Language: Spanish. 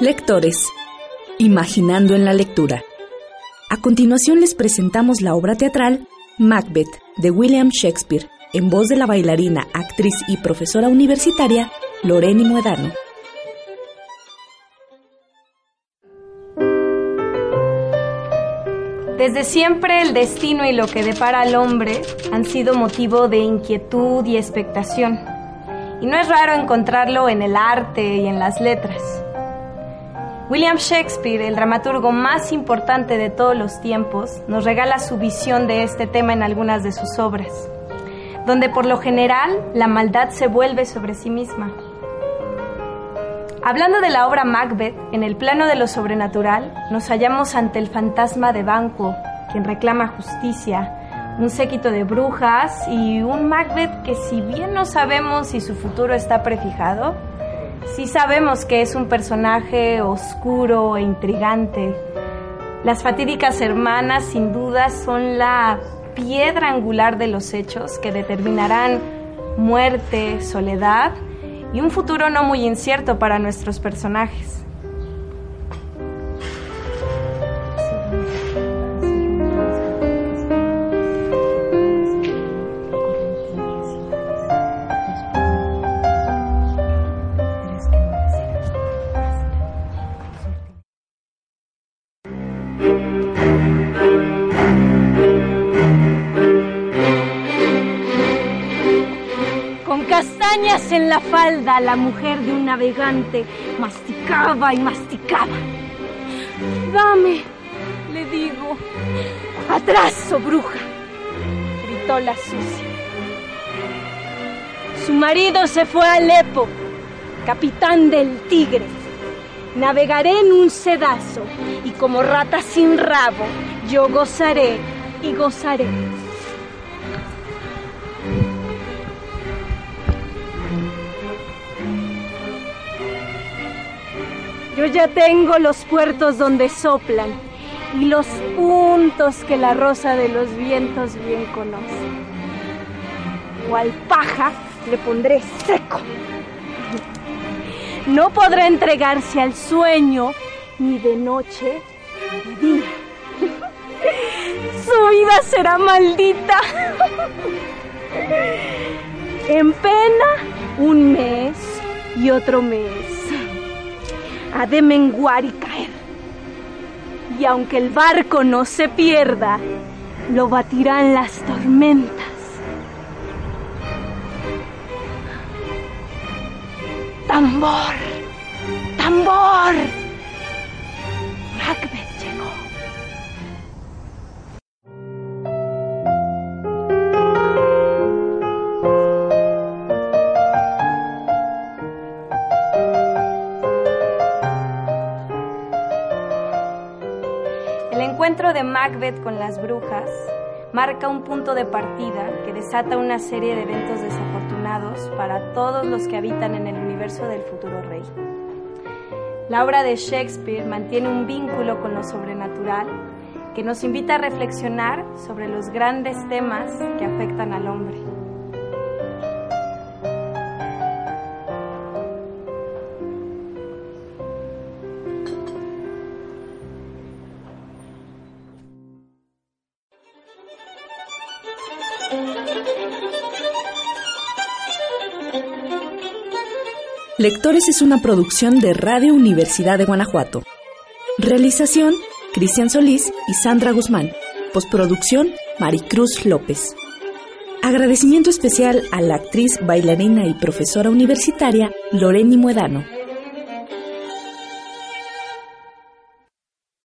Lectores, imaginando en la lectura. A continuación les presentamos la obra teatral Macbeth de William Shakespeare, en voz de la bailarina, actriz y profesora universitaria Loreni Muedano. Desde siempre el destino y lo que depara al hombre han sido motivo de inquietud y expectación. Y no es raro encontrarlo en el arte y en las letras. William Shakespeare, el dramaturgo más importante de todos los tiempos, nos regala su visión de este tema en algunas de sus obras, donde por lo general la maldad se vuelve sobre sí misma. Hablando de la obra Macbeth, en el plano de lo sobrenatural, nos hallamos ante el fantasma de Banquo, quien reclama justicia, un séquito de brujas y un Macbeth que si bien no sabemos si su futuro está prefijado, Sí sabemos que es un personaje oscuro e intrigante. Las fatídicas hermanas sin duda son la piedra angular de los hechos que determinarán muerte, soledad y un futuro no muy incierto para nuestros personajes. En la falda la mujer de un navegante masticaba y masticaba. Dame, le digo. Atraso, bruja, gritó la sucia. Su marido se fue a Alepo, capitán del Tigre. Navegaré en un sedazo y como rata sin rabo, yo gozaré y gozaré. Yo ya tengo los puertos donde soplan y los puntos que la rosa de los vientos bien conoce. O al paja le pondré seco. No podrá entregarse al sueño ni de noche ni de día. Su vida será maldita. En pena un mes y otro mes ha de menguar y caer. Y aunque el barco no se pierda, lo batirán las tormentas. Tambor, tambor. Macbeth encuentro de Macbeth con las brujas marca un punto de partida que desata una serie de eventos desafortunados para todos los que habitan en el universo del futuro rey. La obra de Shakespeare mantiene un vínculo con lo sobrenatural que nos invita a reflexionar sobre los grandes temas que afectan al hombre. Lectores es una producción de Radio Universidad de Guanajuato. Realización, Cristian Solís y Sandra Guzmán. Postproducción, Maricruz López. Agradecimiento especial a la actriz, bailarina y profesora universitaria Loreni Muedano.